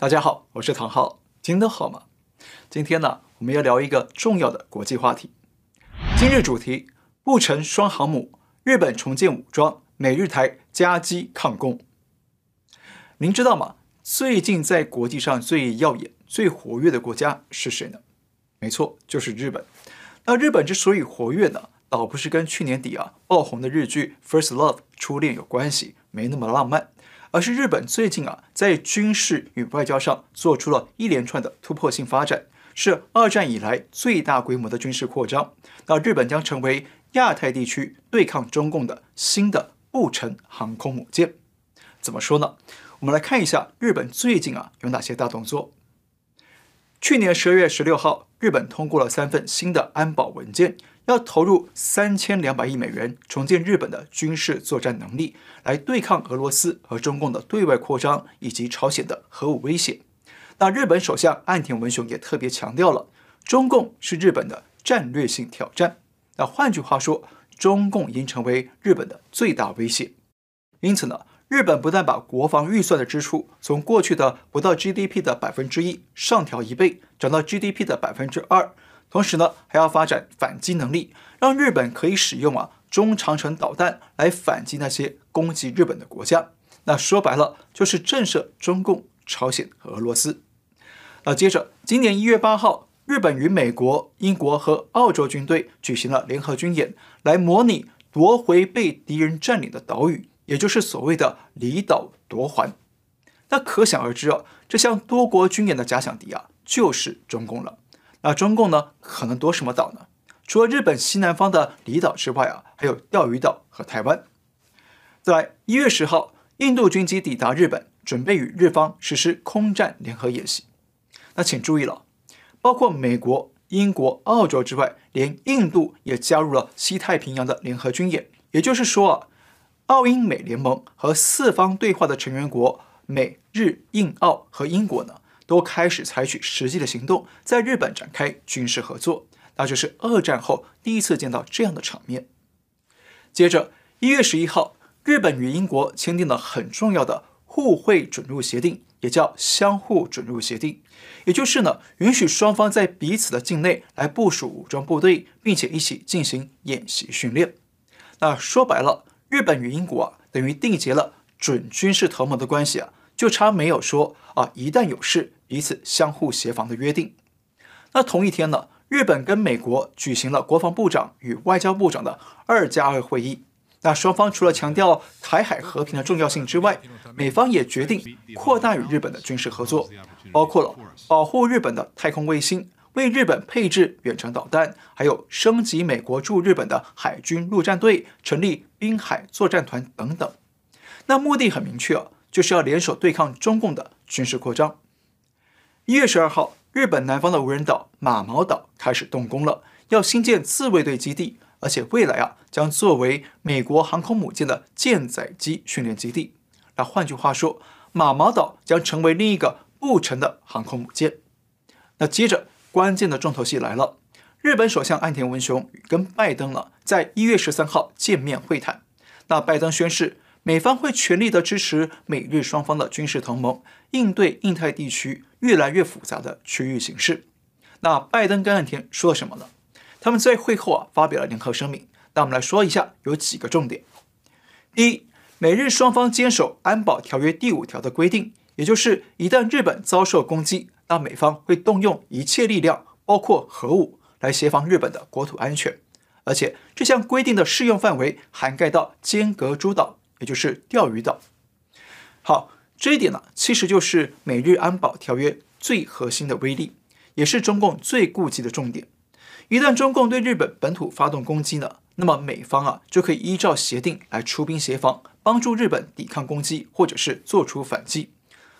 大家好，我是唐浩，今天好吗？今天呢，我们要聊一个重要的国际话题。今日主题：不成双航母，日本重建武装，美日台夹击抗共。您知道吗？最近在国际上最耀眼、最活跃的国家是谁呢？没错，就是日本。那日本之所以活跃呢，倒不是跟去年底啊爆红的日剧《First Love》初恋有关系，没那么浪漫。而是日本最近啊，在军事与外交上做出了一连串的突破性发展，是二战以来最大规模的军事扩张。那日本将成为亚太地区对抗中共的新的不成航空母舰。怎么说呢？我们来看一下日本最近啊有哪些大动作。去年十二月十六号，日本通过了三份新的安保文件。要投入三千两百亿美元重建日本的军事作战能力，来对抗俄罗斯和中共的对外扩张以及朝鲜的核武威胁。那日本首相岸田文雄也特别强调了，中共是日本的战略性挑战。那换句话说，中共已经成为日本的最大威胁。因此呢，日本不但把国防预算的支出从过去的不到 GDP 的百分之一上调一倍，涨到 GDP 的百分之二。同时呢，还要发展反击能力，让日本可以使用啊中长程导弹来反击那些攻击日本的国家。那说白了，就是震慑中共、朝鲜和俄罗斯。那接着，今年一月八号，日本与美国、英国和澳洲军队举行了联合军演，来模拟夺回被敌人占领的岛屿，也就是所谓的离岛夺还。那可想而知啊，这项多国军演的假想敌啊，就是中共了。那中共呢，可能夺什么岛呢？除了日本西南方的离岛之外啊，还有钓鱼岛和台湾。再来，一月十号，印度军机抵达日本，准备与日方实施空战联合演习。那请注意了，包括美国、英国、澳洲之外，连印度也加入了西太平洋的联合军演。也就是说啊，澳英美联盟和四方对话的成员国美日印澳和英国呢，都开始采取实际的行动，在日本展开军事合作，那就是二战后第一次见到这样的场面。接着，一月十一号，日本与英国签订了很重要的互惠准入协定，也叫相互准入协定，也就是呢，允许双方在彼此的境内来部署武装部队，并且一起进行演习训练。那说白了，日本与英国啊，等于缔结了准军事同盟的关系啊，就差没有说啊，一旦有事。彼此相互协防的约定。那同一天呢，日本跟美国举行了国防部长与外交部长的二加二会议。那双方除了强调台海和平的重要性之外，美方也决定扩大与日本的军事合作，包括了保护日本的太空卫星、为日本配置远程导弹，还有升级美国驻日本的海军陆战队、成立滨海作战团等等。那目的很明确啊，就是要联手对抗中共的军事扩张。一月十二号，日本南方的无人岛马毛岛开始动工了，要新建自卫队基地，而且未来啊将作为美国航空母舰的舰载机训练基地。那换句话说，马毛岛将成为另一个不成的航空母舰。那接着关键的重头戏来了，日本首相岸田文雄跟拜登呢在一月十三号见面会谈。那拜登宣誓。美方会全力的支持美日双方的军事同盟，应对印太地区越来越复杂的区域形势。那拜登跟岸田说了什么呢？他们在会后啊发表了联合声明。那我们来说一下，有几个重点。第一，美日双方坚守安保条约第五条的规定，也就是一旦日本遭受攻击，那美方会动用一切力量，包括核武，来协防日本的国土安全。而且这项规定的适用范围涵盖到尖阁诸岛。也就是钓鱼岛。好，这一点呢，其实就是美日安保条约最核心的威力，也是中共最顾忌的重点。一旦中共对日本本土发动攻击呢，那么美方啊就可以依照协定来出兵协防，帮助日本抵抗攻击，或者是做出反击。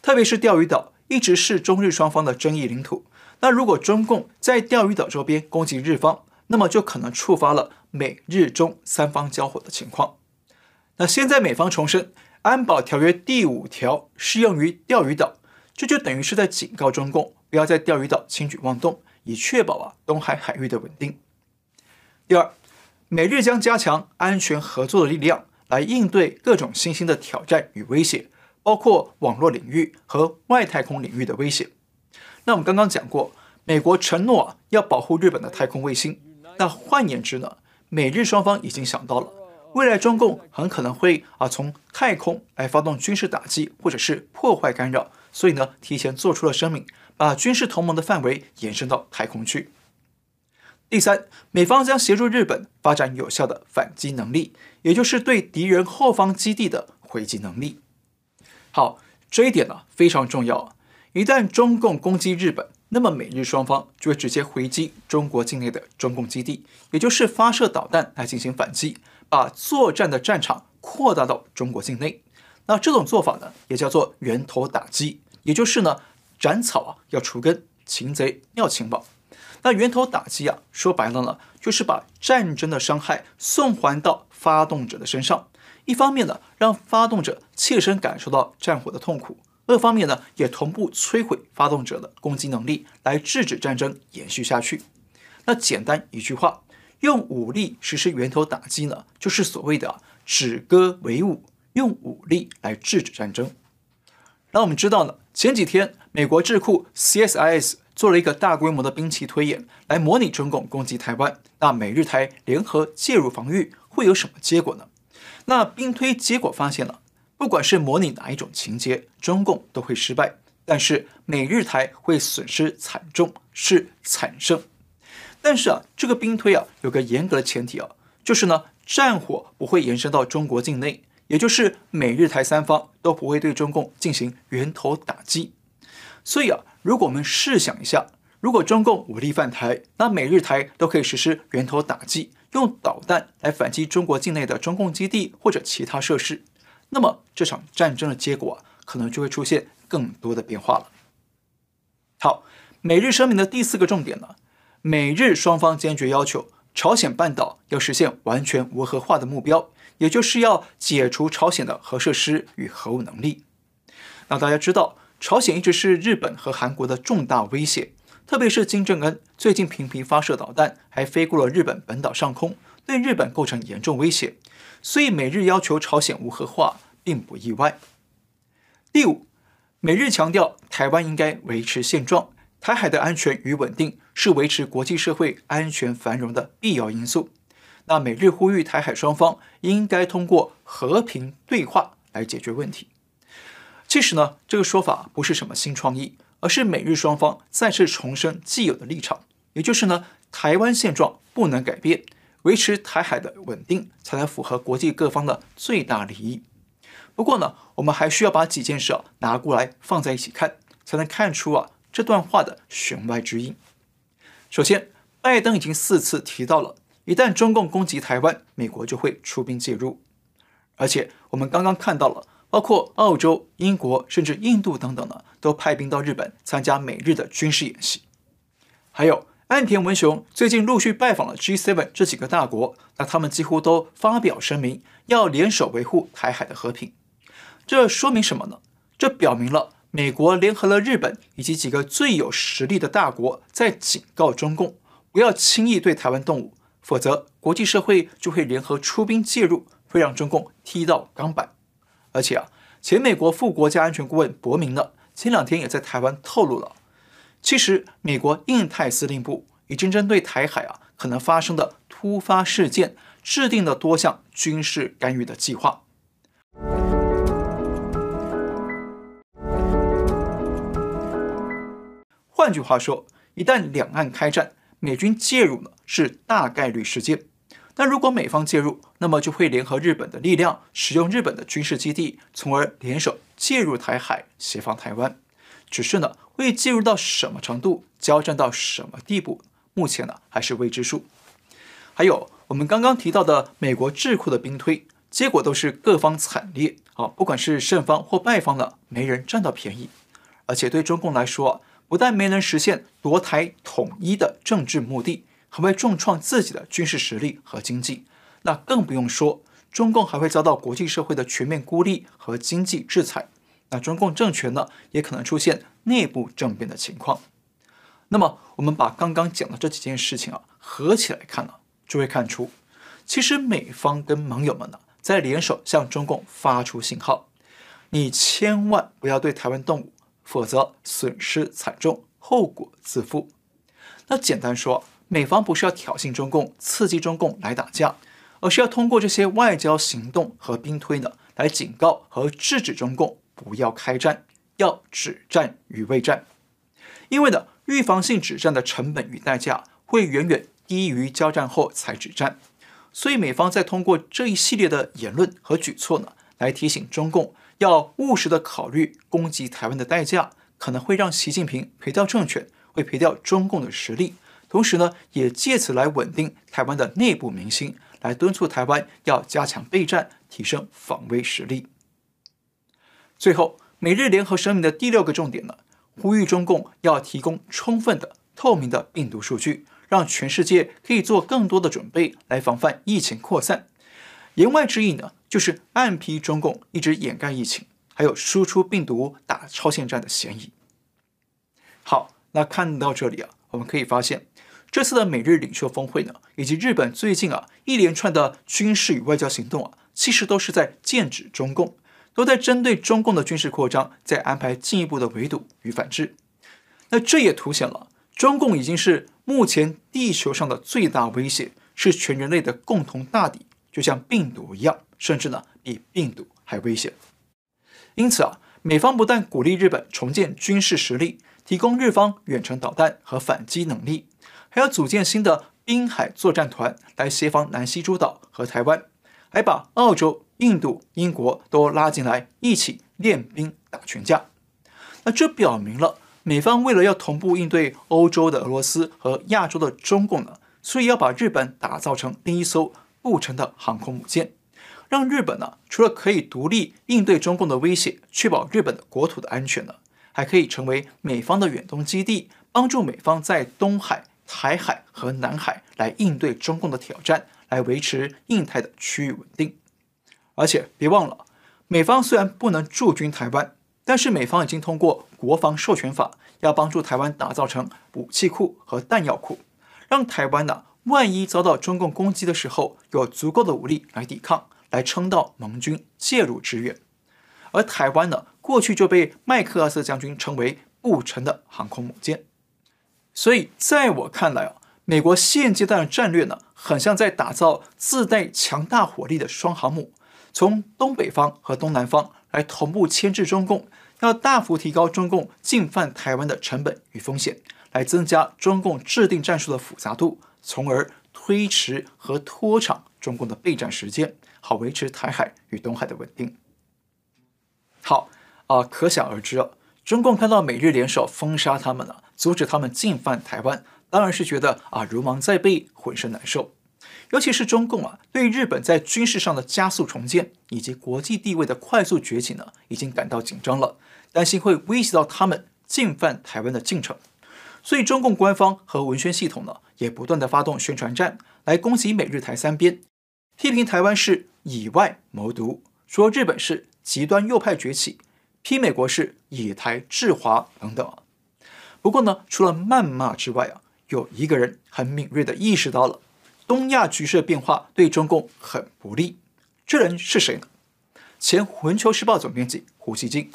特别是钓鱼岛一直是中日双方的争议领土，那如果中共在钓鱼岛周边攻击日方，那么就可能触发了美日中三方交火的情况。那现在美方重申，安保条约第五条适用于钓鱼岛，这就等于是在警告中共不要在钓鱼岛轻举妄动，以确保啊东海海域的稳定。第二，美日将加强安全合作的力量，来应对各种新兴的挑战与威胁，包括网络领域和外太空领域的威胁。那我们刚刚讲过，美国承诺啊要保护日本的太空卫星。那换言之呢，美日双方已经想到了，未来中共很可能会啊从太空来发动军事打击或者是破坏干扰，所以呢提前做出了声明，把军事同盟的范围延伸到太空去。第三，美方将协助日本发展有效的反击能力，也就是对敌人后方基地的回击能力。好，这一点呢非常重要。一旦中共攻击日本，那么美日双方就会直接回击中国境内的中共基地，也就是发射导弹来进行反击，把作战的战场扩大到中国境内。那这种做法呢，也叫做源头打击，也就是呢斩草啊要除根，擒贼要擒王。那源头打击啊，说白了呢，就是把战争的伤害送还到发动者的身上。一方面呢，让发动者切身感受到战火的痛苦；二方面呢，也同步摧毁发动者的攻击能力，来制止战争延续下去。那简单一句话，用武力实施源头打击呢，就是所谓的“止戈为武”，用武力来制止战争。那我们知道呢，前几天美国智库 CSIS。做了一个大规模的兵器推演，来模拟中共攻击台湾。那美日台联合介入防御会有什么结果呢？那兵推结果发现了，不管是模拟哪一种情节，中共都会失败，但是美日台会损失惨重，是惨胜。但是啊，这个兵推啊有个严格的前提啊，就是呢，战火不会延伸到中国境内，也就是美日台三方都不会对中共进行源头打击。所以啊。如果我们试想一下，如果中共武力犯台，那美日台都可以实施源头打击，用导弹来反击中国境内的中共基地或者其他设施，那么这场战争的结果啊，可能就会出现更多的变化了。好，美日声明的第四个重点呢，美日双方坚决要求朝鲜半岛要实现完全无核化的目标，也就是要解除朝鲜的核设施与核武能力。那大家知道。朝鲜一直是日本和韩国的重大威胁，特别是金正恩最近频频发射导弹，还飞过了日本本岛上空，对日本构成严重威胁。所以美日要求朝鲜无核化并不意外。第五，美日强调台湾应该维持现状，台海的安全与稳定是维持国际社会安全繁荣的必要因素。那美日呼吁台海双方应该通过和平对话来解决问题。其实呢，这个说法不是什么新创意，而是美日双方再次重申既有的立场，也就是呢，台湾现状不能改变，维持台海的稳定才能符合国际各方的最大利益。不过呢，我们还需要把几件事啊拿过来放在一起看，才能看出啊这段话的弦外之音。首先，拜登已经四次提到了，一旦中共攻击台湾，美国就会出兵介入，而且我们刚刚看到了。包括澳洲、英国甚至印度等等呢，都派兵到日本参加美日的军事演习。还有岸田文雄最近陆续拜访了 G7 这几个大国，那他们几乎都发表声明，要联手维护台海的和平。这说明什么呢？这表明了美国联合了日本以及几个最有实力的大国，在警告中共不要轻易对台湾动武，否则国际社会就会联合出兵介入，会让中共踢到钢板。而且啊，前美国副国家安全顾问伯明呢，前两天也在台湾透露了，其实美国印太司令部已经针对台海啊可能发生的突发事件，制定了多项军事干预的计划。换句话说，一旦两岸开战，美军介入呢是大概率事件。那如果美方介入，那么就会联合日本的力量，使用日本的军事基地，从而联手介入台海，协防台湾。只是呢，会介入到什么程度，交战到什么地步，目前呢还是未知数。还有我们刚刚提到的美国智库的兵推，结果都是各方惨烈啊，不管是胜方或败方呢，没人占到便宜。而且对中共来说，不但没能实现夺台统一的政治目的。还会重创自己的军事实力和经济，那更不用说中共还会遭到国际社会的全面孤立和经济制裁。那中共政权呢，也可能出现内部政变的情况。那么，我们把刚刚讲的这几件事情啊合起来看呢，就会看出，其实美方跟盟友们呢在联手向中共发出信号。你千万不要对台湾动武，否则损失惨重，后果自负。那简单说，美方不是要挑衅中共、刺激中共来打架，而是要通过这些外交行动和兵推呢，来警告和制止中共不要开战，要止战与未战。因为呢，预防性止战的成本与代价会远远低于交战后才止战，所以美方在通过这一系列的言论和举措呢，来提醒中共要务实的考虑攻击台湾的代价，可能会让习近平赔掉政权，会赔掉中共的实力，同时呢，也借此来稳定台湾的内部民心，来敦促台湾要加强备战，提升防卫实力。最后，美日联合声明的第六个重点呢，呼吁中共要提供充分的、透明的病毒数据，让全世界可以做更多的准备来防范疫情扩散。言外之意呢，就是暗批中共一直掩盖疫情，还有输出病毒打超限战的嫌疑。好，那看到这里啊，我们可以发现，这次的美日领袖峰会呢，以及日本最近啊一连串的军事与外交行动啊，其实都是在剑指中共。都在针对中共的军事扩张，在安排进一步的围堵与反制。那这也凸显了中共已经是目前地球上的最大威胁，是全人类的共同大敌，就像病毒一样，甚至呢比病毒还危险。因此啊，美方不但鼓励日本重建军事实力，提供日方远程导弹和反击能力，还要组建新的滨海作战团来协防南西诸岛和台湾，还把澳洲。印度、英国都拉进来一起练兵打群架，那这表明了美方为了要同步应对欧洲的俄罗斯和亚洲的中共呢，所以要把日本打造成另一艘不成的航空母舰，让日本呢除了可以独立应对中共的威胁，确保日本的国土的安全呢，还可以成为美方的远东基地，帮助美方在东海、台海和南海来应对中共的挑战，来维持印太的区域稳定。而且别忘了，美方虽然不能驻军台湾，但是美方已经通过国防授权法，要帮助台湾打造成武器库和弹药库，让台湾呢，万一遭到中共攻击的时候，有足够的武力来抵抗，来撑到盟军介入支援。而台湾呢，过去就被麦克阿瑟将军称为不成的航空母舰。所以在我看来啊，美国现阶段的战略呢，很像在打造自带强大火力的双航母。从东北方和东南方来同步牵制中共，要大幅提高中共进犯台湾的成本与风险，来增加中共制定战术的复杂度，从而推迟和拖长中共的备战时间，好维持台海与东海的稳定。好啊、可想而知啊，中共看到美日联手封杀他们了，阻止他们进犯台湾，当然是觉得啊如芒在背，浑身难受。尤其是中共啊，对日本在军事上的加速重建以及国际地位的快速崛起呢，已经感到紧张了，担心会威胁到他们进犯台湾的进程。所以，中共官方和文宣系统呢，也不断地发动宣传战来攻击美日台三边，批评台湾是以外谋独，说日本是极端右派崛起，批美国是以台制华等等。不过呢，除了谩骂之外啊，有一个人很敏锐地意识到了。东亚局势的变化对中共很不利，这人是谁呢？前《环球时报》总编辑胡锡进，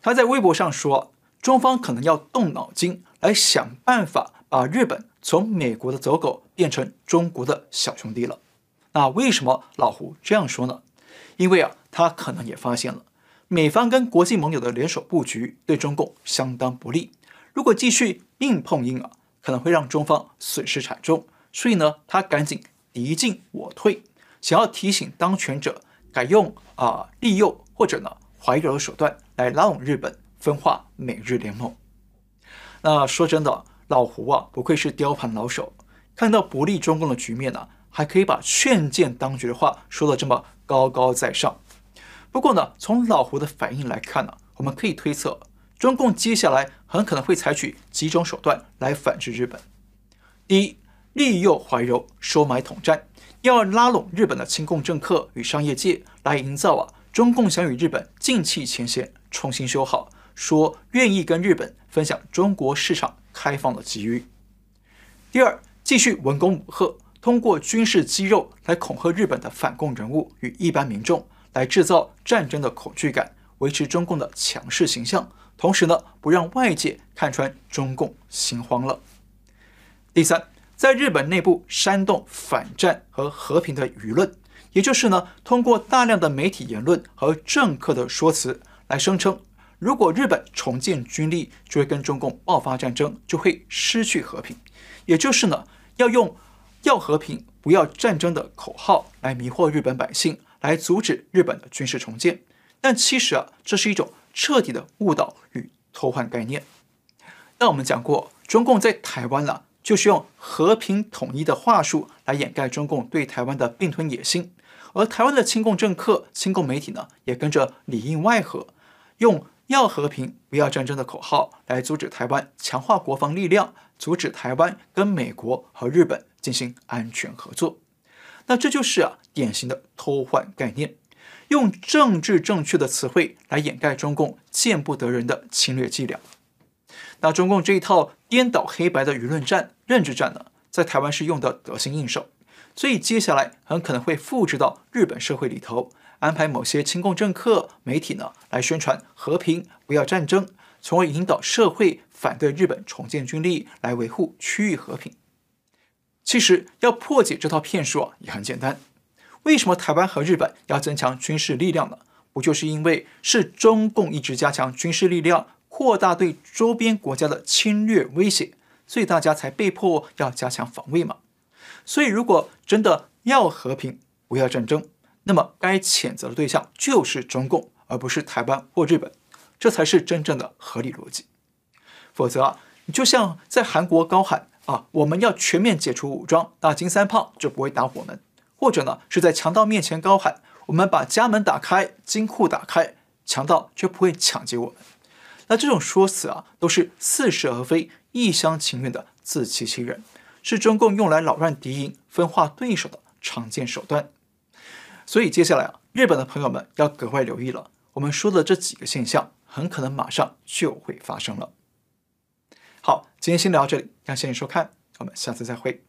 他在微博上说，中方可能要动脑筋来想办法把日本从美国的走狗变成中国的小兄弟了。那为什么老胡这样说呢？因为啊，他可能也发现了美方跟国际盟友的联手布局对中共相当不利，如果继续硬碰硬啊，可能会让中方损失惨重。所以呢，他赶紧敌进我退，想要提醒当权者改用啊、利诱或者呢怀柔的手段来拉拢日本，分化美日联盟。那说真的，老胡啊不愧是雕盘老手，看到不利中共的局面呢、还可以把劝谏当局的话说得这么高高在上。不过呢，从老胡的反应来看呢、我们可以推测，中共接下来很可能会采取几种手段来反制日本。第一。利诱怀柔，收买统战，要拉拢日本的亲共政客与商业界，来营造啊中共想与日本劲弃前嫌，重新修好，说愿意跟日本分享中国市场开放的机遇。第二，继续文攻武吓，通过军事肌肉来恐吓日本的反共人物与一般民众，来制造战争的恐惧感，维持中共的强势形象，同时呢，不让外界看穿中共心慌了。第三，在日本内部煽动反战和和平的舆论，也就是呢，通过大量的媒体言论和政客的说辞来声称，如果日本重建军力，就会跟中共爆发战争，就会失去和平。也就是呢，要用要和平不要战争的口号来迷惑日本百姓，来阻止日本的军事重建。但其实啊，这是一种彻底的误导与偷换概念。那我们讲过，中共在台湾呢、啊，就是用和平统一的话术来掩盖中共对台湾的并吞野心，而台湾的亲共政客、亲共媒体呢，也跟着里应外合，用要和平不要战争的口号来阻止台湾强化国防力量，阻止台湾跟美国和日本进行安全合作。那这就是啊，典型的偷换概念。用政治正确的词汇来掩盖中共见不得人的侵略伎俩。那中共这一套颠倒黑白的舆论战、认知战呢，在台湾是用得得心应手，所以接下来很可能会复制到日本社会里头，安排某些亲共政客、媒体呢来宣传和平，不要战争，从而引导社会反对日本重建军力，来维护区域和平。其实要破解这套骗术啊，也很简单。为什么台湾和日本要增强军事力量呢？不就是因为是中共一直加强军事力量，扩大对周边国家的侵略威胁，所以大家才被迫要加强防卫嘛。所以如果真的要和平，不要战争，那么该谴责的对象就是中共，而不是台湾或日本，这才是真正的合理逻辑。否则啊，你就像在韩国高喊啊，我们要全面解除武装，那金三胖就不会打我们。或者呢，是在强盗面前高喊：“我们把家门打开，金库打开，强盗就不会抢劫我们。”那这种说辞啊，都是似是而非、一厢情愿的自欺欺人，是中共用来扰乱敌营、分化对手的常见手段。所以接下来啊，日本的朋友们要格外留意了。我们说的这几个现象，很可能马上就会发生了。好，今天先聊到这里，感谢你收看，我们下次再会。